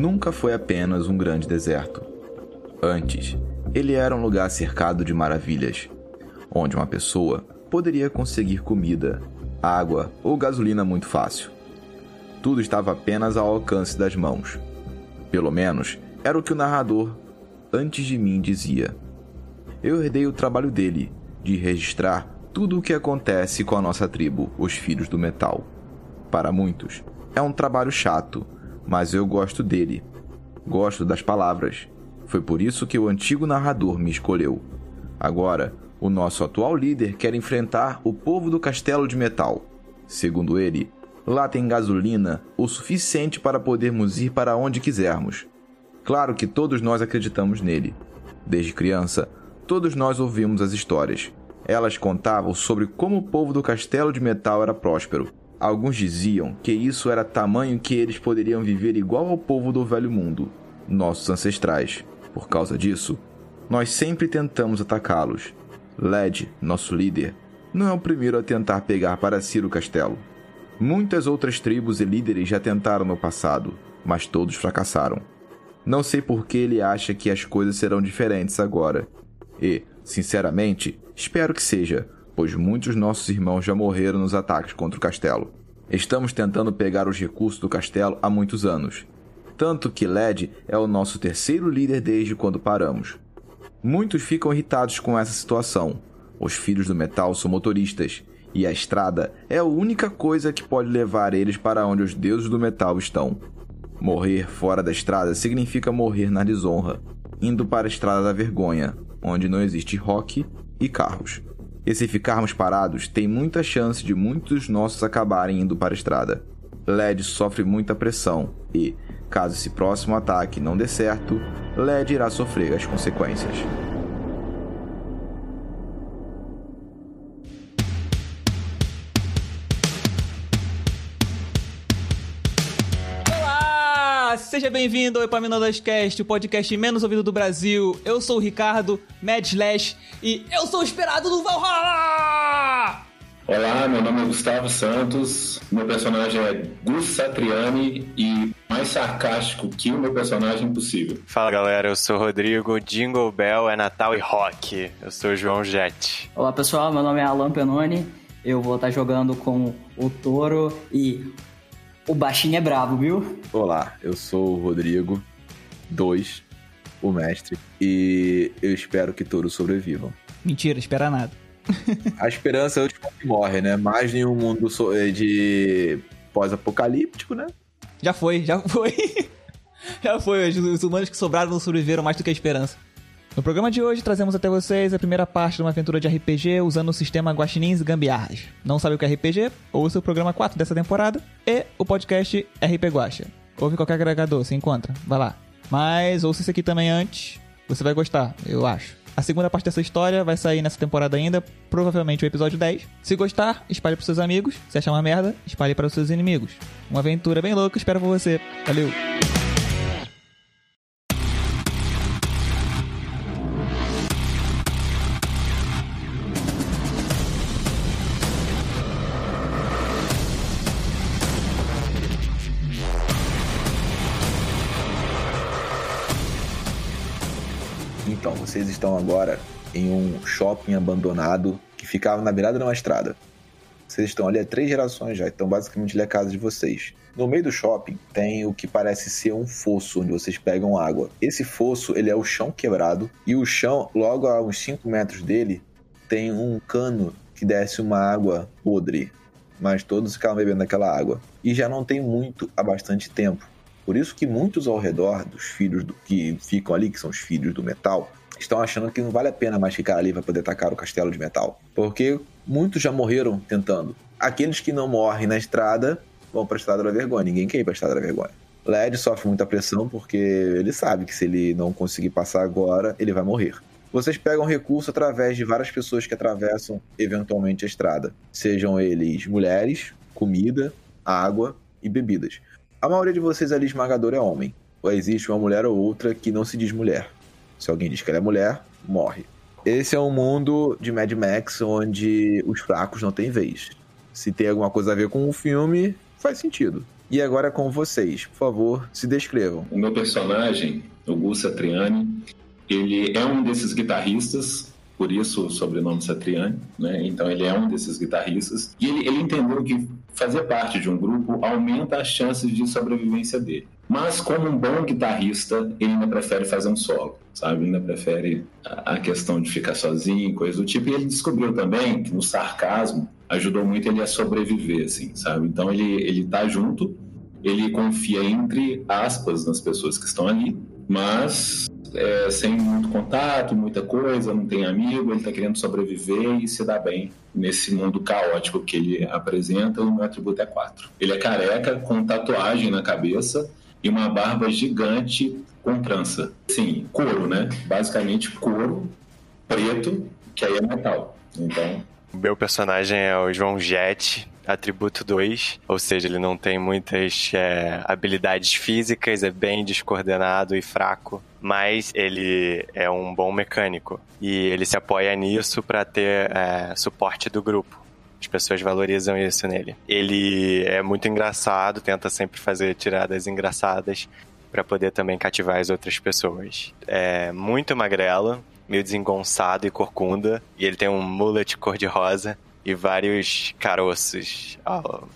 nunca foi apenas um grande deserto. Antes, ele era um lugar cercado de maravilhas, onde uma pessoa poderia conseguir comida, água ou gasolina muito fácil. Tudo estava apenas ao alcance das mãos. Pelo menos era o que o narrador antes de mim dizia. Eu herdei o trabalho dele de registrar tudo o que acontece com a nossa tribo, os Filhos do Metal. Para muitos, é um trabalho chato, mas eu gosto dele. Gosto das palavras. Foi por isso que o antigo narrador me escolheu. Agora, o nosso atual líder quer enfrentar o povo do Castelo de Metal. Segundo ele, lá tem gasolina o suficiente para podermos ir para onde quisermos. Claro que todos nós acreditamos nele. Desde criança, todos nós ouvimos as histórias. Elas contavam sobre como o povo do Castelo de Metal era próspero. Alguns diziam que isso era tamanho que eles poderiam viver igual ao povo do Velho Mundo, nossos ancestrais. Por causa disso, nós sempre tentamos atacá-los, Led, nosso líder, não é o primeiro a tentar pegar para si o castelo. Muitas outras tribos e líderes já tentaram no passado, mas todos fracassaram. Não sei por que ele acha que as coisas serão diferentes agora. E, sinceramente, espero que seja, pois muitos nossos irmãos já morreram nos ataques contra o castelo. Estamos tentando pegar os recursos do castelo há muitos anos. Tanto que Led é o nosso terceiro líder desde quando paramos. Muitos ficam irritados com essa situação. Os filhos do metal são motoristas, e a estrada é a única coisa que pode levar eles para onde os deuses do metal estão. Morrer fora da estrada significa morrer na desonra, indo para a estrada da vergonha, onde não existe rock e carros. E se ficarmos parados, tem muita chance de muitos nossos acabarem indo para a estrada. LED sofre muita pressão e, caso esse próximo ataque não dê certo, LED irá sofrer as consequências. Seja bem-vindo ao Epaminondas Cast, o podcast menos ouvido do Brasil. Eu sou o Ricardo, Mad Slash, e eu sou o esperado do Valhalla! Olá, meu nome é Gustavo Santos, meu personagem é Gus Satriani e mais sarcástico que o meu personagem possível. Fala galera, eu sou o Rodrigo, Jingle Bell é Natal e Rock. Eu sou o João Jet. Olá pessoal, meu nome é Alan Penoni, eu vou estar jogando com o Toro e o baixinho é bravo, viu? Olá, eu sou o Rodrigo 2, o mestre, e eu espero que todos sobrevivam. Mentira, espera nada. A esperança é o último que morre, né? Mais em um mundo de pós-apocalíptico, né? Já foi, já foi. já foi. Os humanos que sobraram não sobreviveram mais do que a esperança. No programa de hoje, trazemos até vocês a primeira parte de uma aventura de RPG usando o sistema Guaxinins e Gambiarras. Não sabe o que é RPG? Ouça o programa 4 dessa temporada e o podcast RP Guaxa. Ouve qualquer agregador, se encontra. Vai lá. Mas ouça esse aqui também antes. Você vai gostar, eu acho. A segunda parte dessa história vai sair nessa temporada ainda, provavelmente o episódio 10. Se gostar, espalhe para seus amigos. Se achar uma merda, espalhe para os seus inimigos. Uma aventura bem louca, espero por você. Valeu! Estão agora em um shopping abandonado que ficava na beirada de uma estrada. Vocês estão ali há três gerações já, então basicamente ali é a casa de vocês. No meio do shopping tem o que parece ser um fosso onde vocês pegam água. Esse fosso ele é o chão quebrado e o chão, logo a uns 5 metros dele, tem um cano que desce uma água podre. Mas todos ficavam bebendo aquela água. E já não tem muito há bastante tempo. Por isso que muitos ao redor dos filhos do, que ficam ali, que são os filhos do metal, estão achando que não vale a pena mais ficar ali para poder atacar o castelo de metal. Porque muitos já morreram tentando. Aqueles que não morrem na estrada vão para a estrada da vergonha. Ninguém quer ir para a estrada da vergonha. Led sofre muita pressão porque ele sabe que se ele não conseguir passar agora, ele vai morrer. Vocês pegam recurso através de várias pessoas que atravessam eventualmente a estrada, sejam eles mulheres, comida, água e bebidas. A maioria de vocês ali esmagador é homem. Ou existe uma mulher ou outra que não se diz mulher. Se alguém diz que ela é mulher, morre. Esse é um mundo de Mad Max onde os fracos não têm vez. Se tem alguma coisa a ver com o filme, faz sentido. E agora é com vocês. Por favor, se descrevam. O meu personagem, o Gus Satriani, ele é um desses guitarristas, por isso o sobrenome Satriani, né? Então ele é um desses guitarristas. E ele, ele entendeu que fazer parte de um grupo aumenta as chances de sobrevivência dele. Mas como um bom guitarrista, ele ainda prefere fazer um solo, sabe? Ele ainda prefere a questão de ficar sozinho, coisa do tipo. E ele descobriu também que no sarcasmo ajudou muito ele a sobreviver, assim, sabe? Então ele, ele tá junto, ele confia entre aspas nas pessoas que estão ali, mas é, sem muito contato, muita coisa, não tem amigo, ele está querendo sobreviver e se dar bem nesse mundo caótico que ele apresenta. O meu atributo é 4. Ele é careca, com tatuagem na cabeça e uma barba gigante com trança. Sim, couro, né? Basicamente couro preto, que aí é metal. Então. O meu personagem é o João Jet, atributo 2, ou seja, ele não tem muitas é, habilidades físicas, é bem descoordenado e fraco, mas ele é um bom mecânico e ele se apoia nisso para ter é, suporte do grupo. As pessoas valorizam isso nele. Ele é muito engraçado, tenta sempre fazer tiradas engraçadas para poder também cativar as outras pessoas. É muito magrelo, meio desengonçado e corcunda, e ele tem um mullet cor-de-rosa e vários caroços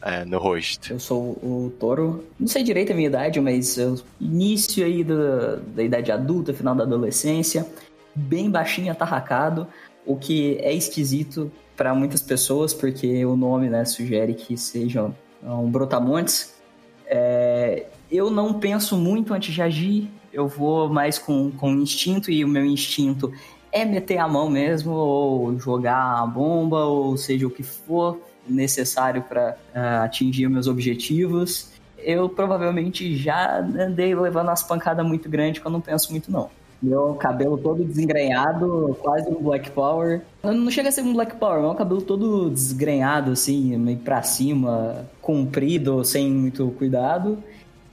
é, no rosto. Eu sou o Toro. Não sei direito a minha idade, mas eu, início aí da, da idade adulta, final da adolescência, bem baixinho, atarracado, o que é esquisito para muitas pessoas, porque o nome né, sugere que seja um brotamontes. É, eu não penso muito antes de agir, eu vou mais com, com instinto, e o meu instinto é meter a mão mesmo, ou jogar a bomba, ou seja o que for necessário para uh, ah, atingir meus objetivos. Eu provavelmente já andei levando umas pancadas muito grandes que eu não penso muito não. Meu cabelo todo desengrenhado, quase um Black Power. Não chega a ser um Black Power, meu cabelo todo desgrenhado, assim, meio pra cima, comprido, sem muito cuidado.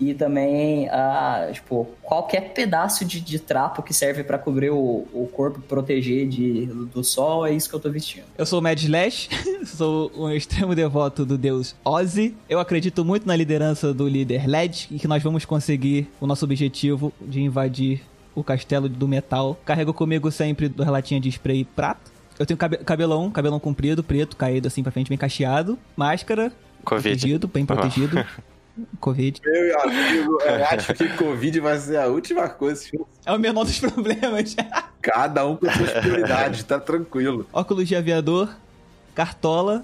E também, ah, tipo, qualquer pedaço de, de trapo que serve para cobrir o, o corpo, proteger de, do sol, é isso que eu tô vestindo. Eu sou o Mad Slash, sou um extremo devoto do deus Ozzy. Eu acredito muito na liderança do líder Led e que nós vamos conseguir o nosso objetivo de invadir o castelo do metal. Carrego comigo sempre do relatinha de spray prato. Eu tenho cabelão, cabelão comprido, preto, caído assim pra frente, bem cacheado. Máscara, Covid. protegido, bem protegido. Covid. Meu amigo, eu acho que Covid vai ser a última coisa. É o menor dos problemas. Cada um com suas prioridades, tá tranquilo. Óculos de aviador, cartola,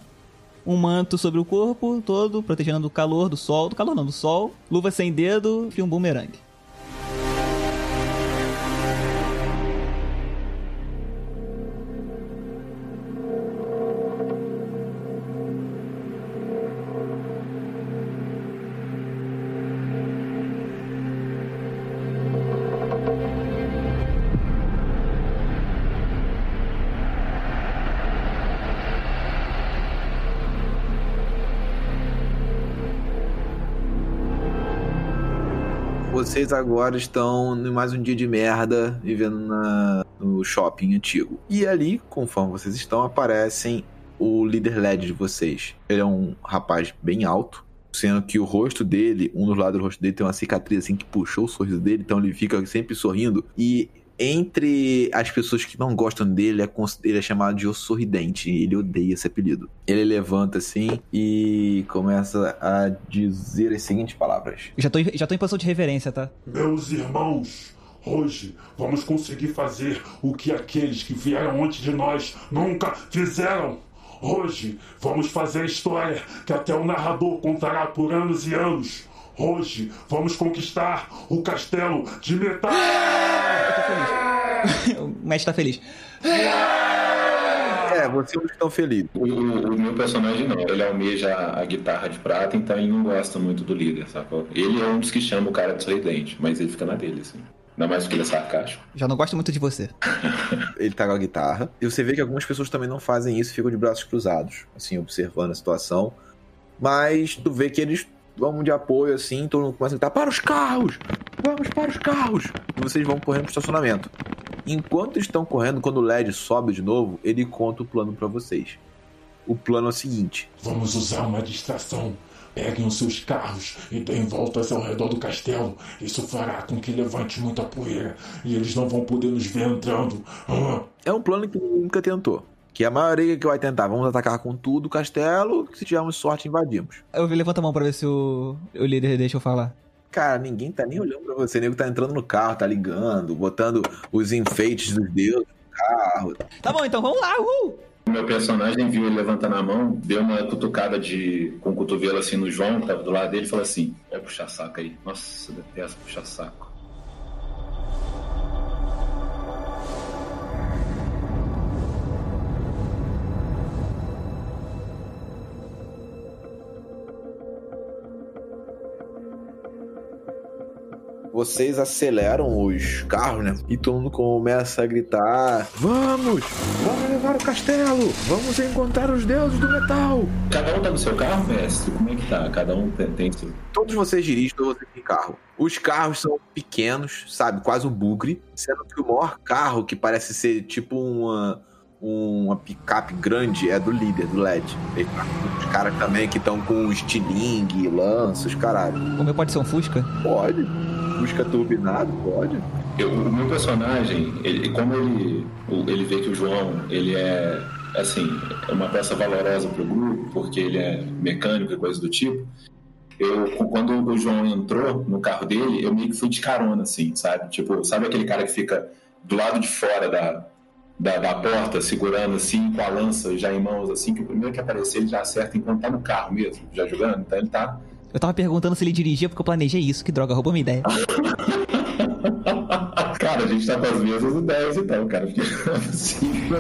um manto sobre o corpo todo, protegendo do calor, do sol, do calor não, do sol, luva sem dedo e um bumerangue. Vocês agora estão em mais um dia de merda vivendo na, no shopping antigo. E ali, conforme vocês estão, aparecem o líder LED de vocês. Ele é um rapaz bem alto, sendo que o rosto dele, um dos lados do rosto dele tem uma cicatriz assim que puxou o sorriso dele, então ele fica sempre sorrindo. E entre as pessoas que não gostam dele, é, ele é chamado de O Sorridente. Ele odeia esse apelido. Ele levanta assim e começa a dizer as seguintes palavras: Já tô, já tô em posição de reverência, tá? Meus irmãos, hoje vamos conseguir fazer o que aqueles que vieram antes de nós nunca fizeram. Hoje vamos fazer a história que até o narrador contará por anos e anos. Hoje vamos conquistar o castelo de metal! Feliz. o mestre tá feliz. É, vocês estão felizes. O, o, o, meu personagem não, ele almeja a guitarra de prata, então ele não gosta muito do líder, sacou? Ele é um dos que chama o cara de sorridente, mas ele fica na dele, assim. Ainda mais porque ele é sarcástico. Já não gosto muito de você. ele tá com a guitarra. E você vê que algumas pessoas também não fazem isso, ficam de braços cruzados, assim, observando a situação. Mas tu vê que eles vamos de apoio assim, todo mundo começa a gritar: para os carros! Vamos para os carros! E vocês vão correndo pro estacionamento. Enquanto estão correndo, quando o LED sobe de novo, ele conta o plano para vocês. O plano é o seguinte: Vamos usar uma distração Peguem os seus carros e deem voltas ao redor do castelo. Isso fará com que levante muita poeira e eles não vão poder nos ver entrando. Ah. É um plano que nunca tentou. Que a maioria que vai tentar, vamos atacar com tudo o castelo, se tivermos sorte, invadimos. Eu levanta a mão pra ver se o, o líder deixa eu falar. Cara, ninguém tá nem olhando pra você. O nego tá entrando no carro, tá ligando, botando os enfeites dos deuses no carro. Tá bom, então vamos lá, uhul! O meu personagem viu ele levantando a mão, deu uma cutucada de com o cotovelo assim no João, que tava do lado dele, e falou assim: Vai puxar saco aí. Nossa, detesto puxar saco. Vocês aceleram os carros, né? E todo mundo começa a gritar: Vamos! Vamos levar o castelo! Vamos encontrar os deuses do metal! Cada um tá no seu carro, mestre? Como é que tá? Cada um tem, tem seu. Todos vocês dirigem, todos vocês têm carro. Os carros são pequenos, sabe? Quase um bugre. Sendo que o maior carro, que parece ser tipo uma, uma picape grande, é do líder, do LED. Os caras também que estão com estilingue, lanças, caralho. O meu pode ser um Fusca? Pode. Busca turbinado, pode. Eu- o meu personagem, ele, como ele, o- ele vê que o João, ele é, assim, é uma peça valorosa pro grupo, porque ele é mecânico e coisa do tipo, eu, quando o João entrou no carro dele, eu meio que fui de carona, assim, sabe? Tipo, sabe aquele cara que fica do lado de fora da, da, da porta, segurando assim, com a lança já em mãos, assim, que o primeiro que aparecer ele já acerta enquanto tá no carro mesmo, já jogando, então ele tá Eu tava perguntando se ele dirigia porque eu planejei isso. Que droga, roubou minha ideia. Cara, a gente tá com as mesmas ideias então, cara. Porque não é possível.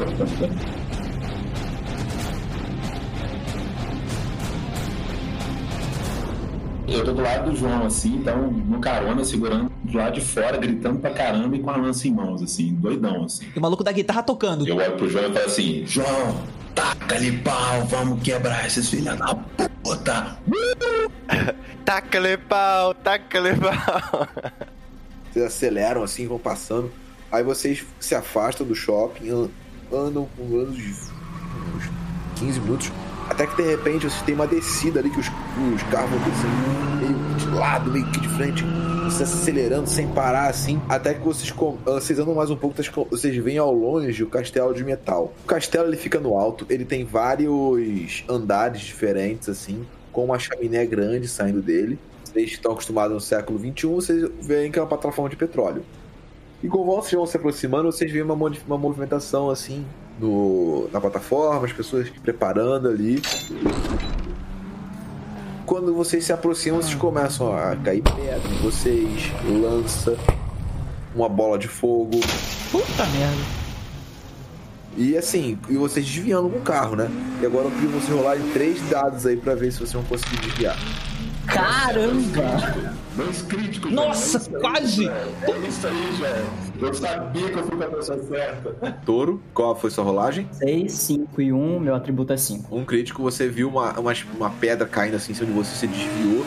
Eu tô do lado do João, assim, então, no carona, segurando do lado de fora, gritando pra caramba e com a lança em mãos, assim, doidão, assim. E o maluco da guitarra tocando. Eu olho pro João e falo assim, João, taca-lhe pau, vamos quebrar esses filha da puta. Taca-lhe pau, taca-lhe pau. Vocês aceleram assim, vão passando. Aí vocês se afastam do shopping, an- andam com uns, uns 15 minutos. Até que de repente vocês têm uma descida ali que os, os carros vão descendo meio de lado, meio que de frente. Vocês acelerando sem parar assim. Até que vocês, vocês andam mais um pouco, vocês veem ao longe o castelo de metal. O castelo ele fica no alto, ele tem vários andares diferentes assim, com uma chaminé grande saindo dele. Vocês estão acostumados no século XXI, vocês veem que é uma plataforma de petróleo. E conforme vocês vão se aproximando, vocês veem uma, uma movimentação assim no, na plataforma, as pessoas preparando ali. Quando vocês se aproximam, vocês começam a cair pedra em vocês, lança, uma bola de fogo. Puta merda. E assim, e vocês desviando com o carro, né? E agora eu queria vocês rolarem três dados aí pra ver se vocês vão conseguir desviar. Caramba! Dois críticos. Nossa, quase! É isso aí, João. Eu sabia que eu fui com a pessoa certa. Touro, qual foi sua rolagem? 6, 5 e 1, meu atributo é 5. Um crítico, você viu uma, uma, uma pedra caindo assim em cima de você, você desviou.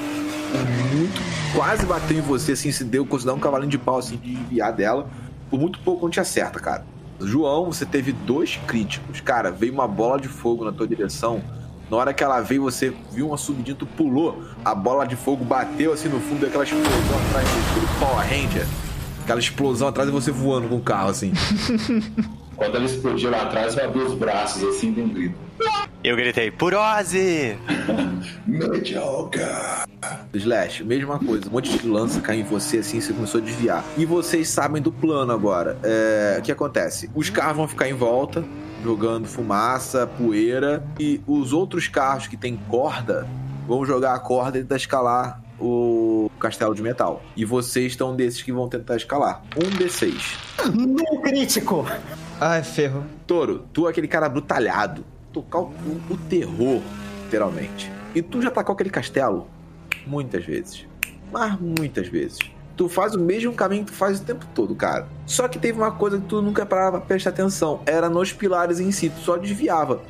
Muito, quase bateu em você, assim, se deu, dar um cavalinho de pau, assim, de desviar dela. Por muito pouco não te acerta, cara. João, você teve dois críticos. Cara, veio uma bola de fogo na tua direção. Na hora que ela veio, você viu uma subidinha, tu pulou. A bola de fogo bateu assim no fundo, deu aquela explosão atrás de você, tipo Power Ranger. Aquela explosão atrás de você voando com o carro, assim. Quando ela explodiu lá atrás, eu abri os braços assim, dei um grito. Eu gritei, Purose! Mediocre. Slash, mesma coisa, um monte de lança caiu em você assim, você começou a desviar. E vocês sabem do plano agora. É, o que acontece? Os carros vão ficar em volta, jogando fumaça, poeira, e os outros carros que tem corda vão jogar a corda e tentar escalar o castelo de metal. E vocês estão desses que vão tentar escalar. Um D6. No crítico! Ai, ferro. Toro, tu é aquele cara brutalhado. Tocar o, o terror, literalmente. E tu já atacou aquele castelo muitas vezes. Mas muitas vezes. Tu faz o mesmo caminho que tu faz o tempo todo, cara. Só que teve uma coisa que tu nunca parava pra prestar atenção. Era nos pilares em si, tu só desviava.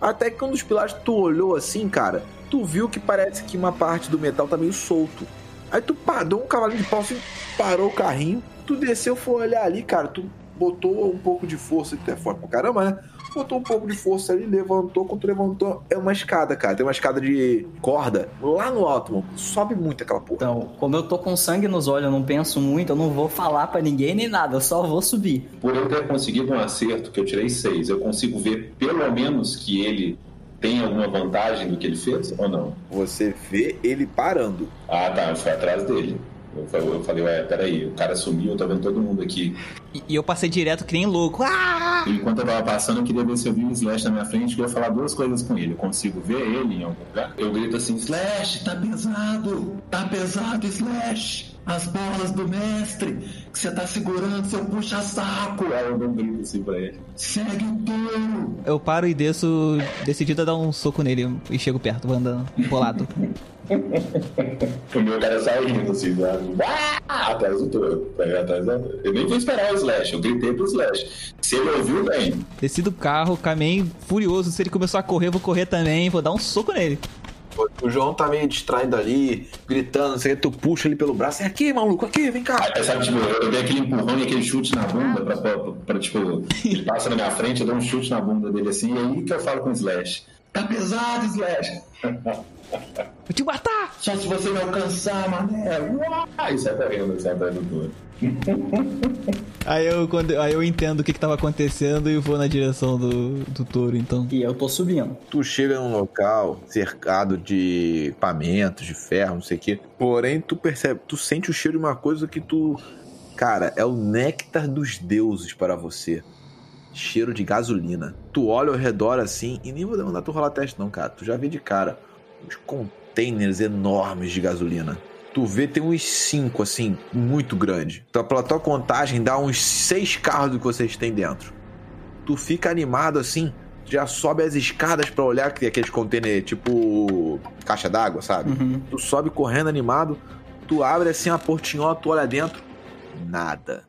Até que quando os pilares tu olhou assim, cara, tu viu que parece que uma parte do metal tá meio solto. Aí tu parou um cavalinho de pau assim, parou o carrinho, tu desceu, foi olhar ali, cara, tu botou um pouco de força, tu é forte pra caramba, né? Faltou um pouco de força ali, levantou. Quando levantou, é uma escada, cara. Tem uma escada de corda lá no alto, mano. Sobe muito aquela porra. Então, como eu tô com sangue nos olhos, eu não penso muito, eu não vou falar pra ninguém nem nada, eu só vou subir. Por eu ter conseguido um acerto, que eu tirei seis, eu consigo ver pelo menos que ele tem alguma vantagem do que ele fez ou não? Você vê ele parando. Ah, tá, eu fui atrás dele. Eu falei, eu falei, ué, peraí, o cara sumiu, eu tô vendo todo mundo aqui. E, e eu passei direto que nem louco. Ah! Enquanto eu tava passando, eu queria ver se eu vi um Slash na minha frente, eu ia falar duas coisas com ele. Eu consigo ver ele em algum lugar? Eu grito assim, Slash, tá pesado! Tá pesado, Slash! As bolas do mestre que você tá segurando, seu puxa-saco! Aí eu dou um grito assim pra ele. Segue o touro! Eu paro e desço, decidido a dar um soco nele e chego perto, vou andando, bolado. O meu cara sai rindo assim, sabe? Ah, atrás do touro. Vai atrás da... Eu nem fui esperar o Slash, eu gritei pro Slash. Se ele ouviu, bem. Desci do carro, caminhei furioso. Se ele começou a correr, eu vou correr também, vou dar um soco nele. O João tá meio distraído ali, gritando, não sei o que, tu puxa ele pelo braço. É aqui, maluco, aqui, vem cá. Aí, sabe, tipo, eu dei aquele empurrão e aquele chute na bunda pra, pra, pra, pra, tipo, ele passa na minha frente, eu dou um chute na bunda dele assim, e aí que eu falo com o Slash. Tá pesado, Slash. Vou te matar! Só se você me alcançar, mané. Uau! E sai correndo, sai atrás do touro. Aí eu, quando, aí eu entendo o que, que tava acontecendo e vou na direção do, do touro, então. E eu tô subindo. Tu chega num local cercado de equipamentos, de ferro, não sei o quê. Porém, tu percebe, tu sente o cheiro de uma coisa que tu. Cara, é o néctar dos deuses para você. Cheiro de gasolina. Tu olha ao redor assim, e nem vou mandar tu rolar teste, não, cara. Tu já vê de cara os containers enormes de gasolina. Tu vê, tem uns cinco, assim, muito grande. Então, pela tua contagem, dá uns seis carros do que vocês têm dentro. Tu fica animado assim, já sobe as escadas pra olhar que tem aqueles containers tipo caixa d'água, sabe? Uhum. Tu sobe correndo animado, tu abre assim a portinhola, tu olha dentro, nada.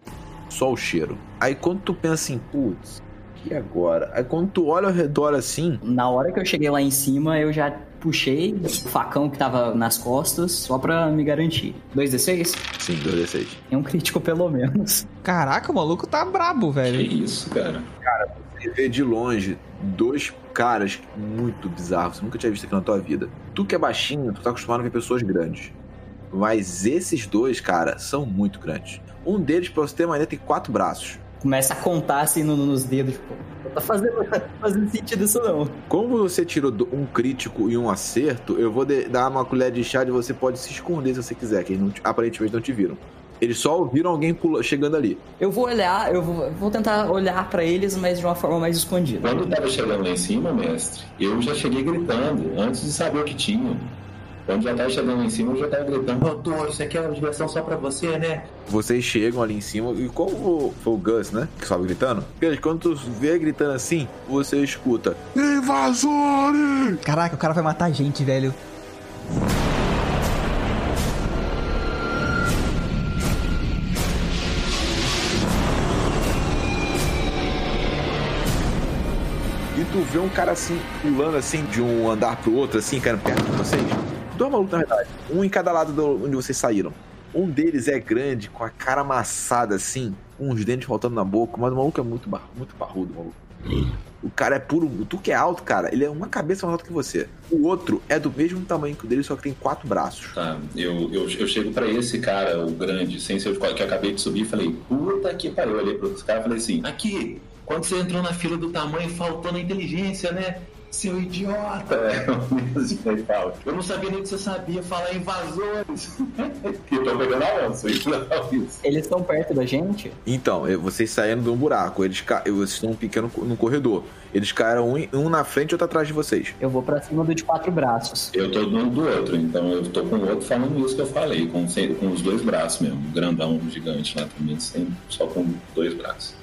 Só o cheiro. Aí quando tu pensa assim, putz, e agora? Aí quando tu olha ao redor assim, Na hora que eu cheguei lá em cima, eu já puxei o facão que tava nas costas, só pra me garantir. 2d6? sim, 2d6. É um crítico pelo menos. Caraca, o maluco tá brabo, Que velho. isso, cara. Você vê de longe dois caras muito bizarros, você nunca tinha visto aqui na tua vida. Tu que é baixinho, tu tá acostumado a ver pessoas grandes. Mas esses dois, cara, são muito grandes. Um deles, pra você ter uma ideia, tem quatro braços. Começa a contar assim no- nos dedos, tipo, não tá fazendo, não tá fazendo sentido isso não. Como você tirou um crítico e um acerto, eu vou de- dar uma colher de chá e você pode se esconder se você quiser, que eles não te- aparentemente não te viram. Eles só ouviram alguém pula- chegando ali. Eu vou olhar, eu vou, vou tentar olhar pra eles, mas de uma forma mais escondida. Quando eu tava chegando lá em cima, mestre, eu já cheguei gritando, antes de saber o que tinha. Quando já tava chegando lá em cima, eu já tava gritando, Touro, isso aqui é uma diversão só pra você, né? Vocês chegam ali em cima e como foi o Gus, né? Que sobe gritando. Quando tu vê gritando assim, você escuta. Invasores! Caraca, o cara vai matar a gente, velho. E tu vê um cara assim, pulando assim, de um andar pro outro, assim, caindo perto de vocês. Dois malucos, na verdade. Um em cada lado do, onde vocês saíram. Um deles é grande, com a cara amassada assim, com os dentes faltando na boca, mas o maluco é muito, bar- muito parrudo, maluco. O cara é puro. Tu que é alto, cara, ele é uma cabeça mais alta que você. O outro é do mesmo tamanho que o dele, só que tem quatro braços. Tá, eu, eu, eu chego pra esse cara, o grande, sem ser o que eu acabei de subir, falei, puta que pariu. Eu olhei pro outro cara e falei assim, aqui, quando você entrou na fila do tamanho, faltou na inteligência, né? Seu idiota! É. Eu não sabia nem que você sabia falar invasores. eu tô pegando a onça, é isso. Eles estão perto da gente? Então, vocês saíram de um buraco, eles ca... vocês estão um pequeno no corredor. Eles caíram um, um na frente e outro atrás de vocês. Eu vou pra cima do de quatro braços. Eu tô do do outro, então eu tô com o outro falando isso que eu falei, com, com os dois braços mesmo. Um grandão, gigante lá também, sem, só com dois braços.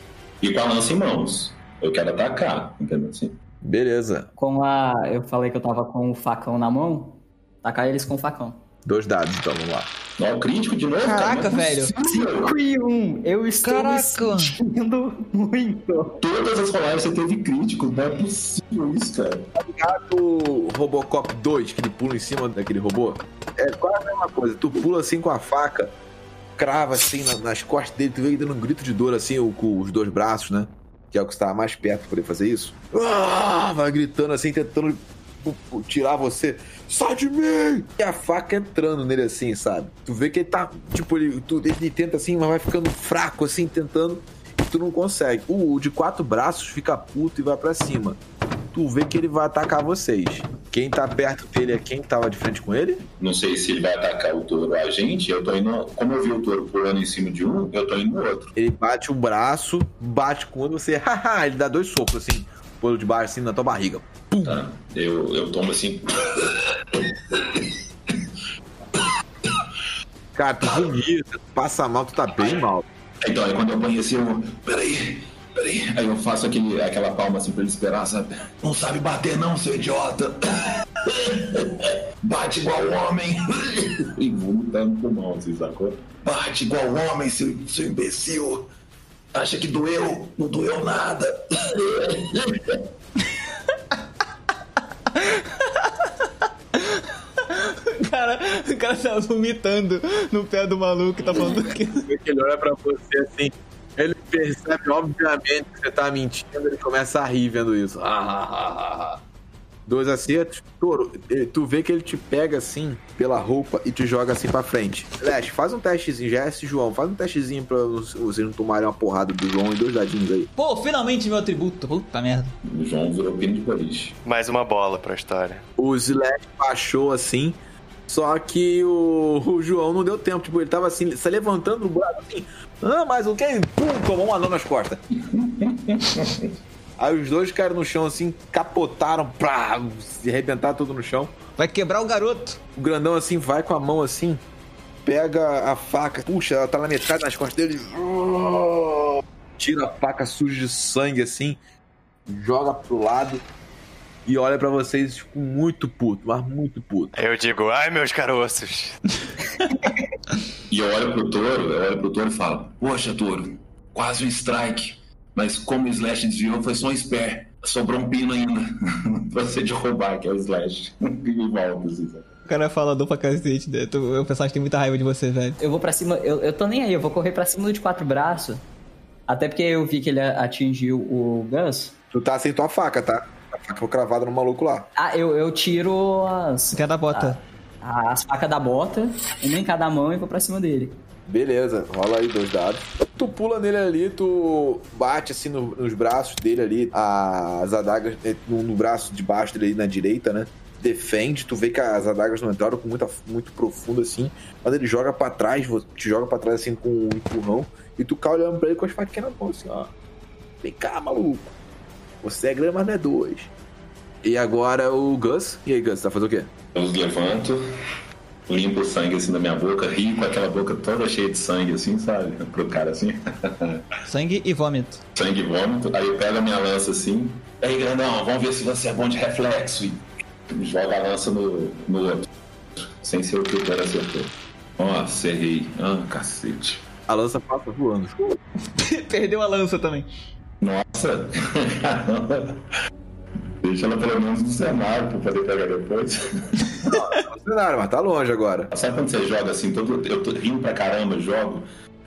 E com a lança em mãos. Eu quero atacar, entendeu? Assim. Beleza. Com a. Eu falei que eu tava com o facão na mão. Tacar eles com o facão. Dois dados, então, vamos lá. Ó, o crítico de novo? Caraca, é velho. possível. 5 e 1. Eu estou Caraca. me sentindo muito. Todas as rolagens você teve críticos, não é possível isso, cara. O Robocop 2, que ele pula em cima daquele robô, é quase a mesma coisa. Tu pula assim com a faca, crava assim na- nas costas dele, tu vê ele dando um grito de dor assim, com os dois braços, né? Que é o que estava mais perto pra poder fazer isso, ah, vai gritando assim, tentando tirar você. Sai de mim! E a faca entrando nele assim, sabe? Tu vê que ele tá, tipo, ele, tu, ele tenta assim, mas vai ficando fraco assim, tentando, e tu não consegue. O, o de quatro braços fica puto e vai para cima. Tu vê que ele vai atacar vocês. Quem tá perto dele é quem tava de frente com ele? Não sei se ele vai atacar o touro ou a gente. Eu tô indo. Como eu vi o touro pulando em cima de um, eu tô indo no outro. Ele bate o braço, bate com outro, você. Haha, ele dá dois socos assim, pelo de baixo, assim, na tua barriga. Pum! Tá? Eu, eu tomo assim. Cara, tu vomita, passa mal, tu tá bem mal. Então, aí quando eu apanhei assim, eu. Peraí, peraí. Aí eu faço aquele, aquela palma assim pra ele esperar, sabe? Não sabe bater, não, seu idiota. Bate igual homem. E vomitando pro mal, assim, sacou? Bate igual homem, seu, seu imbecil. Acha que doeu? Não doeu nada. O cara, o cara tá vomitando no pé do maluco que tá falando que ele olha pra você assim. Ele percebe, obviamente, que você tá mentindo, ele começa a rir vendo isso. Ah, ah, ah, ah. Dois acertos. Toro, eh, tu vê que ele te pega assim pela roupa e te joga assim pra frente. Leste, faz um testezinho. Já é esse João, faz um testezinho pra vocês não tomarem uma porrada do João e dois dadinhos aí. Pô, finalmente meu atributo. Puta merda. O João virou pino de boliche. Mais uma bola pra história. O Slash baixou assim. Só que o, o João não deu tempo. Tipo, ele tava assim, se levantando o braço assim. Ah, mas o que? Pum, tomou um anão nas costas. Aí os dois caíram no chão assim, capotaram, pra se arrebentar tudo no chão. Vai quebrar o garoto. O grandão assim vai com a mão assim, pega a faca, puxa, ela tá na metade nas costas dele. Tira a faca suja de sangue assim, joga pro lado e olha pra vocês com muito puto, mas muito puto. Eu digo, ai meus caroços. E eu olho pro touro, eu olho pro touro e falo: Poxa, touro, quase um strike. Mas como o Slash desviou, foi só um spare. Sobrou um pino ainda. pra você de roubar, que é o Slash. e volta, assim, sabe? O cara é falador pra cacete. né? O personagem tem muita raiva de você, velho. Eu vou pra cima, eu, eu tô nem aí, eu vou correr pra cima do de quatro braços. Até porque eu vi que ele atingiu o Gus. Tu tá sem tua faca, tá? A faca foi cravada no maluco lá. Ah, eu, eu tiro as, Cada bota. As facas da bota, uma em cada mão e vou pra cima dele. Beleza, rola aí dois dados. Tu pula nele ali, tu bate assim no- nos braços dele ali, as adagas eh, no, no braço de baixo dele ali na direita, né? Defende, tu vê que as adagas não entraram com muita, muito profundo assim, mas ele joga pra trás, te joga pra trás assim com um empurrão, e tu cai olhando pra ele com as faquinhas na mão assim, ó. Vem cá, maluco. Você é grande, mas não é dois. E agora o Gus. E aí, Gus, tá fazendo o quê? Eu levanto, limpo o sangue assim da minha boca, rio com aquela boca toda cheia de sangue, assim, sabe? Pro cara assim. Sangue e vômito. sangue e vômito. Aí eu pego a minha lança assim. Aí, grandão, vamos ver se você é bom de reflexo. E joga a lança no, no outro. Sem ser o que o cara acertou. Nossa, errei. Ah, cacete. A lança passa voando. Perdeu a lança também. Nossa! Caramba! Deixa ela pelo menos no cenário pra poder pegar depois. No cenário, mas tá longe agora. Sabe quando você joga assim, todo, eu tô rindo pra caramba, jogo.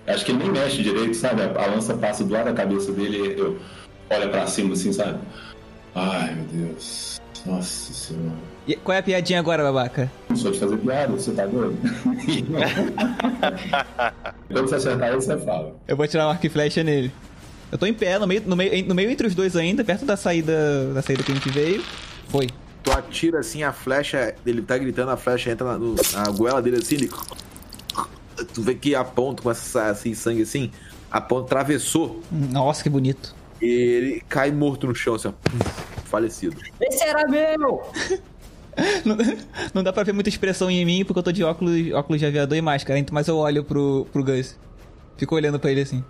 Acho que ele nem mexe direito, sabe? A, a lança passa do lado da cabeça dele e eu olho pra cima assim, sabe? Ai, meu Deus. Nossa senhora. E qual é a piadinha agora, babaca? Não sou de fazer piada, você tá doido? Quando você acertar ele, você fala. Eu vou tirar um arco e flecha nele. Eu tô em pé, no meio, no meio, no meio entre os dois ainda, perto da saída da saída que a gente veio. Foi. Tu atira assim, a flecha, ele tá gritando, a flecha entra na, no- na goela dele assim, ele... Tu vê que a ponta com essa, assim, sangue assim, a ponta atravessou Nossa, que bonito. e ele cai morto no chão, assim, ó, falecido. Esse era meu! Não, não dá pra ver muita expressão em mim porque eu tô de óculos, óculos de aviador e máscara, então- mas eu olho pro, pro Gus. Fico olhando pra ele assim.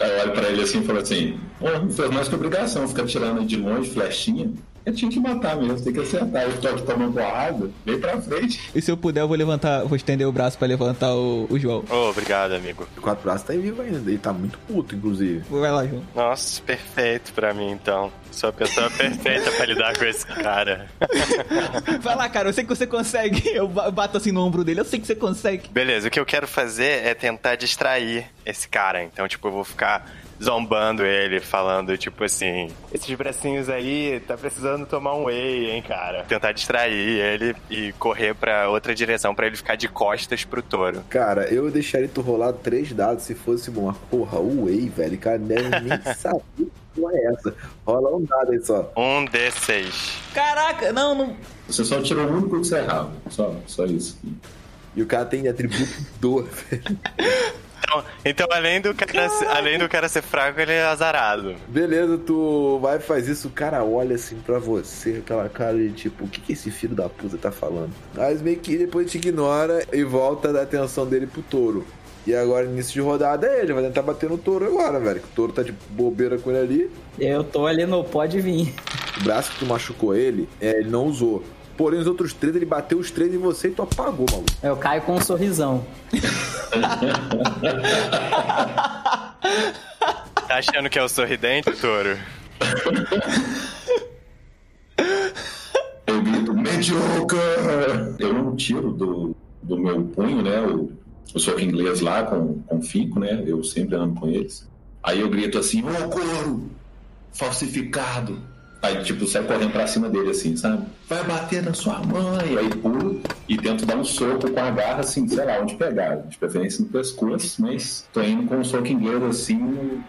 Aí eu olho pra ele assim e falo assim: Pô, não fez mais que obrigação ficar tirando de longe, flechinha. Eu tinha que matar mesmo, tem que acertar. Eu tô aqui tomando porrada, vem pra frente. E se eu puder, eu vou levantar, vou estender o braço pra levantar o, o João. Oh, obrigado, amigo. O quatro braços tá vivo ainda, ele tá muito puto, inclusive. Vai lá, João. Nossa, perfeito pra mim, então. Sou a pessoa perfeita pra lidar com esse cara. Vai lá, cara, eu sei que você consegue. Eu ba- bato assim no ombro dele, eu sei que você consegue. Beleza, o que eu quero fazer é tentar distrair esse cara. Então, tipo, eu vou ficar zombando ele, falando tipo assim: esses bracinhos aí, tá precisando tomar um whey, hein, cara. Tentar distrair ele e correr pra outra direção pra ele ficar de costas pro touro. Cara, eu deixaria tu rolar três dados se fosse uma porra, o Whey, velho. Cara, nem saber que porra é essa. Rola um dado aí só. Um D6. Caraca, não, não. Você só tirou o único que você errava. Só, só isso. E o cara tem atributo dor, velho. Então, então além, do cara, ser- além do cara ser fraco, ele é azarado. Beleza, tu vai e faz isso, o cara olha assim pra você, aquela cara de tipo, o que, que esse filho da puta tá falando? Mas meio que depois te ignora e volta da atenção dele pro touro. E agora, início de rodada, é ele vai tentar bater no touro agora, velho. que O touro tá de bobeira com ele ali. Eu tô ali no pode vir. O braço que tu machucou ele, é, ele não usou. Porém, os outros três, ele bateu os três em você e tu apagou, maluco. Eu caio com um sorrisão. Tá achando que é o sorridente, touro? Eu grito, mediocre! Eu não tiro do, do meu punho, né? O, o soco inglês lá com, com finco, né? Eu sempre ando com eles. Aí eu grito assim, ô couro! Falsificado! Aí, tipo, sai correndo pra cima dele assim, sabe? Vai bater na sua mãe! Aí pulo e tento dar um soco com a garra, assim, sei lá, onde pegar. De preferência no pescoço, mas tô indo com um soco inglês assim,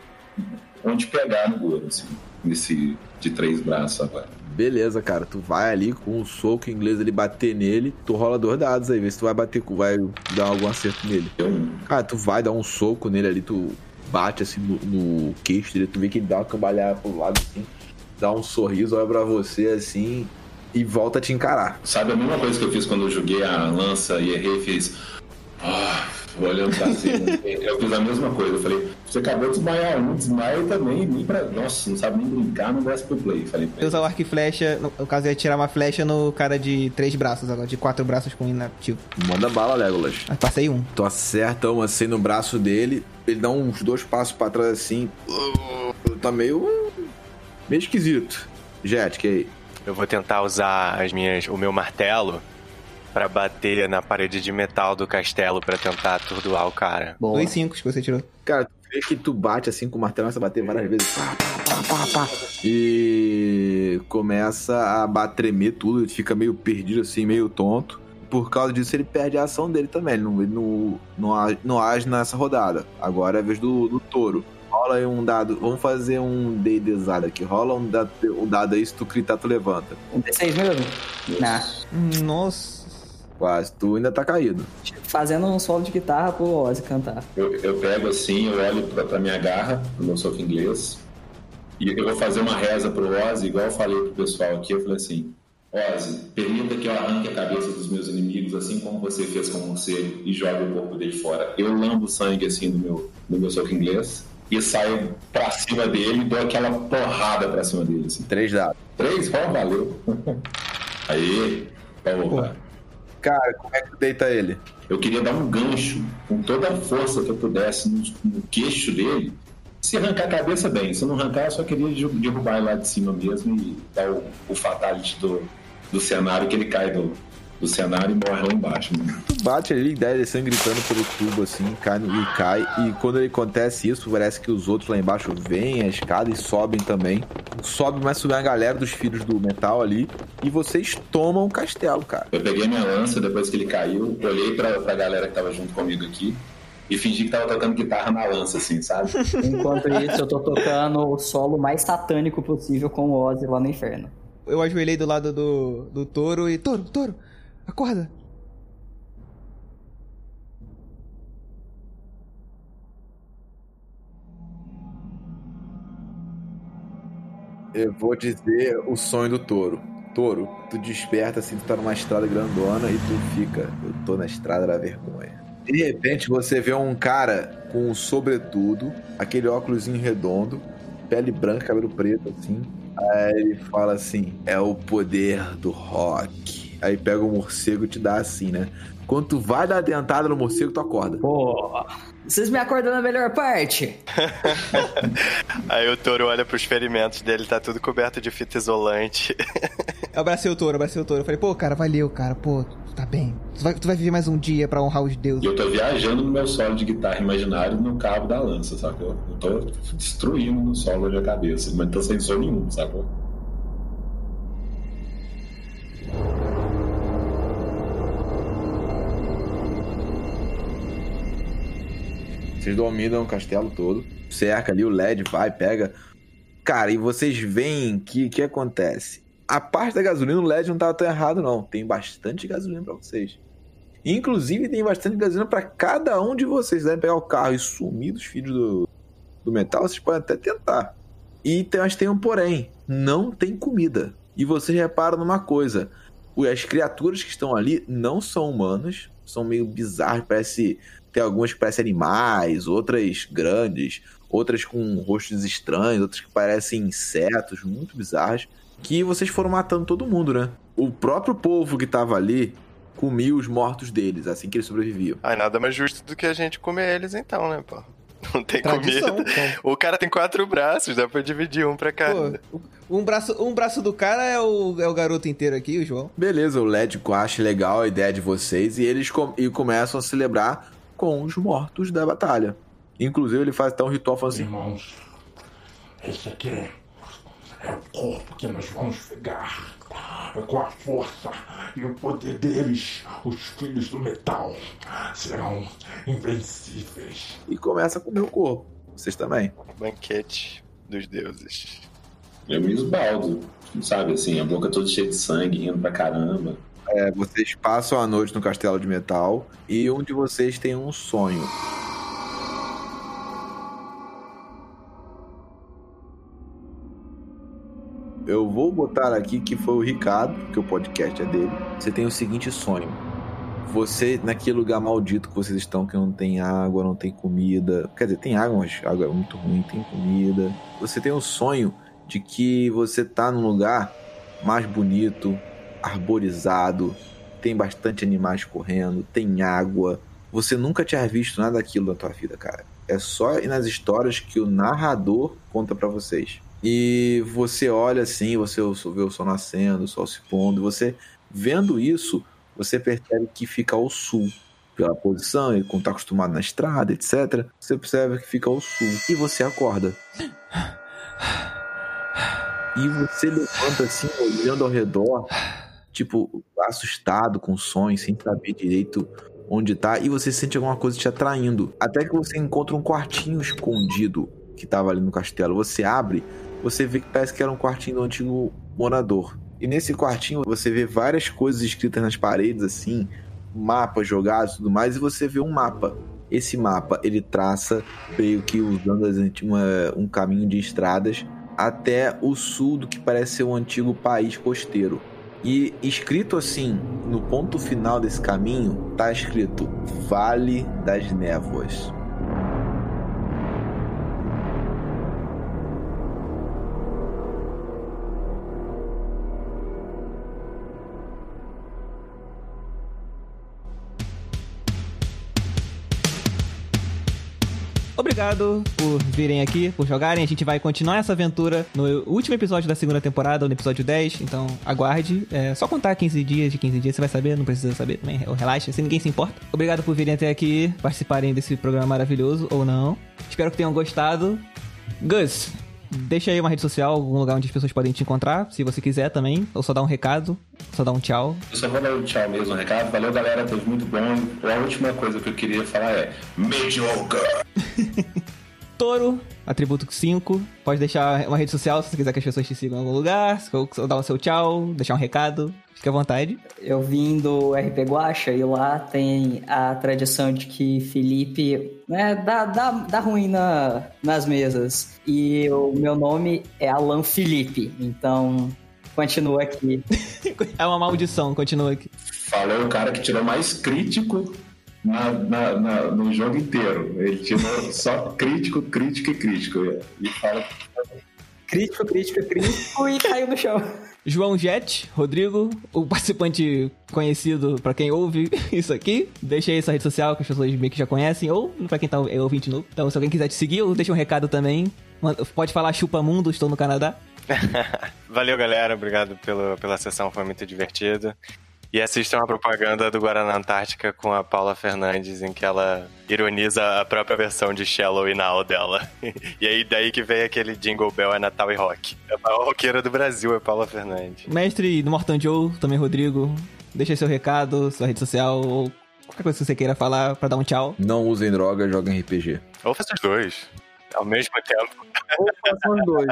onde pegar no gordo, assim. Nesse de três braços agora. Beleza, cara. Tu vai ali com um soco inglês ele bater nele. Tu rola dois dados aí, vê se tu vai bater, vai dar algum acerto nele. Cara, tu vai dar um soco nele ali, tu bate assim no, no queixo dele, tu vê que ele dá uma cambalhada pro lado assim, dá um sorriso, olha pra você assim e volta a te encarar. Sabe a mesma coisa que eu fiz quando eu joguei a lança e errei, fiz. Ah, olhando pra cima. eu fiz a mesma coisa. Eu falei, você acabou de desmaiar um, desmaia também, nem pra. Nossa, não sabe nem brincar, não gosta pro play. Falei, Eu usar o arco e flecha, no, caso ia tirar uma flecha no cara de três braços agora, de quatro braços com inativo. Manda bala, Legolas. Mas passei um. Tu acerta um assim no braço dele, ele dá uns dois passos pra trás assim. Tá meio. Meio esquisito. Jet, que aí? Eu vou tentar usar as minhas, o meu martelo pra bater na parede de metal do castelo pra tentar atordoar o cara. Boa. Dois cinco que você tirou. Cara, tu vê que tu bate assim com o martelo, começa a bater várias vezes. Pá, pá, pá, pá, pá. E começa a ba- tremer tudo, ele fica meio perdido assim, meio tonto. Por causa disso, ele perde a ação dele também. Ele não, ele não, não, age, não age nessa rodada. Agora é a vez do, do touro. Rola aí um dado. Vamos fazer um D&Dzado aqui. Rola um dado, um dado aí, se tu gritar, tu levanta. Um D6 mesmo? Nah. Nossa. Quase. Tu ainda tá caído. Fazendo um solo de guitarra pro Ozzy cantar. Eu, eu pego assim, eu olho pra, pra minha garra, pro meu soco inglês, e eu vou fazer uma reza pro Ozzy, igual eu falei pro pessoal aqui, eu falei assim, Ozzy, permita que eu arranque a cabeça dos meus inimigos, assim como você fez com o morcego, e jogue o corpo dele fora. Eu lambo sangue assim do meu, do meu soco inglês, e saio pra cima dele e dou aquela porrada pra cima dele, assim. Três dados. Três? Ó, valeu. Aí, porra. Cara, como é que tu deita ele? Eu queria dar um gancho com toda a força que eu pudesse no, no queixo dele. Se arrancar a cabeça, bem. Se não arrancar, eu só queria de- derrubar ele lá de cima mesmo e dar o, o fatality do, do cenário, que ele cai do, do cenário e morre lá embaixo. né? Tu bate ali, dá ele sangue gritando pelo tubo assim, cai e cai. E quando ele acontece isso, parece que os outros lá embaixo vêm a escada e sobem também. Sobe, mas subir a galera dos filhos do metal ali. E vocês tomam o castelo, cara. Eu peguei minha lança depois que ele caiu, olhei pra, pra galera que tava junto comigo aqui e fingi que tava tocando guitarra na lança, assim, sabe? Enquanto isso, eu tô tocando o solo mais satânico possível com o Ozzy lá no inferno. Eu ajoelhei do lado do, do touro e. Touro, touro, acorda. Eu vou dizer o sonho do touro. Touro, tu desperta assim, tu tá numa estrada grandona e tu fica, eu tô na estrada da vergonha. De repente você vê um cara com um sobretudo, aquele óculos redondo, pele branca, cabelo preto assim. Aí ele fala assim: é o poder do rock. Aí pega o morcego e te dá assim, né? Quando tu vai dar a dentada no morcego, tu acorda. Pô, vocês me acordam na melhor parte. Aí o touro olha pros ferimentos dele, tá tudo coberto de fita isolante. Eu abracei o touro, abracei o touro. Eu falei, pô, cara, valeu, cara, pô. Tá bem. Tu vai, tu vai viver mais um dia pra honrar os E deuses. eu tô viajando no meu solo de guitarra imaginário no cabo da lança, sacou? Eu tô destruindo no solo da cabeça, mas não tô sem som nenhum, sacou? Vocês dominam o castelo todo. Cerca ali, o LED vai, pega. Cara, e vocês veem que que acontece? A parte da gasolina, o LED não tava tão errado, não. Tem bastante gasolina pra vocês. Inclusive, tem bastante gasolina pra cada um de vocês. Devem pegar o carro e sumir dos filhos do, do metal, vocês podem até tentar. E tem, mas tem um porém: não tem comida. E vocês reparam numa coisa: as criaturas que estão ali não são humanas, são meio bizarras, parece. Tem algumas que parecem animais, outras grandes, outras com rostos estranhos, outras que parecem insetos, muito bizarras. Que vocês foram matando todo mundo, né? O próprio povo que tava ali comia os mortos deles, assim que eles sobreviviam. Ah, nada mais justo do que a gente comer eles então, né, pô? Não tem Tradição. comida. pô. O cara tem quatro braços, dá pra dividir um pra cada. Pô, um braço, um braço do cara é o, é o garoto inteiro aqui, o João. Beleza, o LED acha legal a ideia de vocês e eles com- e começam a celebrar com os mortos da batalha. Inclusive, ele faz até um ritual falando assim: Irmãos, esse aqui é o corpo que nós vamos pegar. Com a força e o poder deles, os filhos do metal serão invencíveis. e começa a comer o corpo. Vocês também. Banquete dos deuses. Eu me esbaldo, sabe assim, a boca toda cheia de sangue, rindo pra caramba. É, vocês passam a noite no castelo de metal e um de vocês tem um sonho. Eu vou botar aqui que foi o Ricardo, que o podcast é dele. Você tem o seguinte sonho. Você, naquele lugar maldito que vocês estão, que não tem água, não tem comida. Quer dizer, tem água, mas água é muito ruim, tem comida. Você tem o sonho de que você tá num lugar mais bonito, arborizado, tem bastante animais correndo, tem água. Você nunca tinha visto nada daquilo na tua vida, cara. É só nas histórias que o narrador conta pra vocês. E você olha assim, você vê o sol nascendo, o sol se pondo, você vendo isso, você percebe que fica ao sul. Pela posição, e como tá acostumado na estrada, etc. Você percebe que fica ao sul. E você acorda. E você levanta assim, olhando ao redor, tipo, assustado com o sonho, sem saber direito onde tá, e você sente alguma coisa te atraindo. Até que você encontra um quartinho escondido que tava ali no castelo. Você abre, você vê que parece que era um quartinho do antigo morador. E nesse quartinho você vê várias coisas escritas nas paredes, assim, mapas jogados e tudo mais, e você vê um mapa. Esse mapa ele traça meio que usando as uma- um caminho de estradas até o sul do que parece ser um antigo país costeiro. E escrito assim, no ponto final desse caminho, tá escrito Vale das Névoas. Obrigado por virem aqui, por jogarem. A gente vai continuar essa aventura no último episódio da segunda temporada, no episódio 10. Então, aguarde. É só contar 15 dias, de 15 dias você vai saber, não precisa saber também. Relaxa, assim ninguém se importa. Obrigado por virem até aqui, participarem desse programa maravilhoso, ou não. Espero que tenham gostado. Gus, deixa aí uma rede social, algum lugar onde as pessoas podem te encontrar, se você quiser também. Ou só dar um recado, só dar um tchau. Eu só vou dar um tchau mesmo, recado. Valeu, galera, teve muito bom. A última coisa que eu queria falar é Mediocre! Toro, atributo 5. Pode deixar uma rede social se você quiser que as pessoas te sigam em algum lugar, ou dar o seu tchau, deixar um recado. Fique à vontade. Eu vim do RP Guacha e lá tem a tradição de que Felipe né, dá, dá, dá ruim na, nas mesas. E o meu nome é Alan Felipe, então continua aqui. É uma maldição, continua aqui. Falou o cara que tirou mais crítico na, na- na- no jogo inteiro. Ele tirou só crítico, crítico e crítico. E fala Crítico, crítico, crítico e caiu no chão. João Jet, Rodrigo, o participante conhecido pra quem ouve isso aqui. Deixa aí sua rede social que as pessoas meio que já conhecem, ou pra quem tá é ouvinte novo. Então, se alguém quiser te seguir, ou deixa um recado também. Pode falar chupa mundo, estou no Canadá. Valeu, galera. Obrigado pelo, pela sessão, foi muito divertido. E assistam a propaganda do Guaraná Antártica com a Paula Fernandes, em que ela ironiza a própria versão de Shallow e Now dela. e aí daí que vem aquele Jingle Bell é Natal e Rock. A maior roqueira do Brasil é Paula Fernandes. Mestre do Morton Joe, também Rodrigo, deixa seu recado, sua rede social ou qualquer coisa que você queira falar pra dar um tchau. Não usem droga, joguem RPG. Ou faça os dois. Ao mesmo tempo. Ou façam os dois.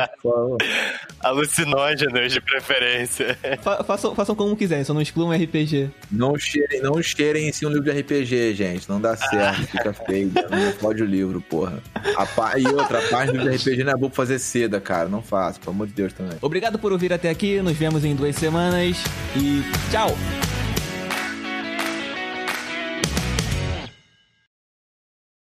Alucinógenos de preferência. Fa façam, façam como quiserem, só não excluam RPG. Não cheirem, não cheirem em si um livro de RPG, gente. Não dá certo, fica feio. Não pode o livro, porra. Pa- E outra, a parte do livro de RPG não é boa pra fazer seda, cara. Não faça, pelo amor de Deus também. Obrigado por ouvir até aqui, nos vemos em duas semanas e tchau!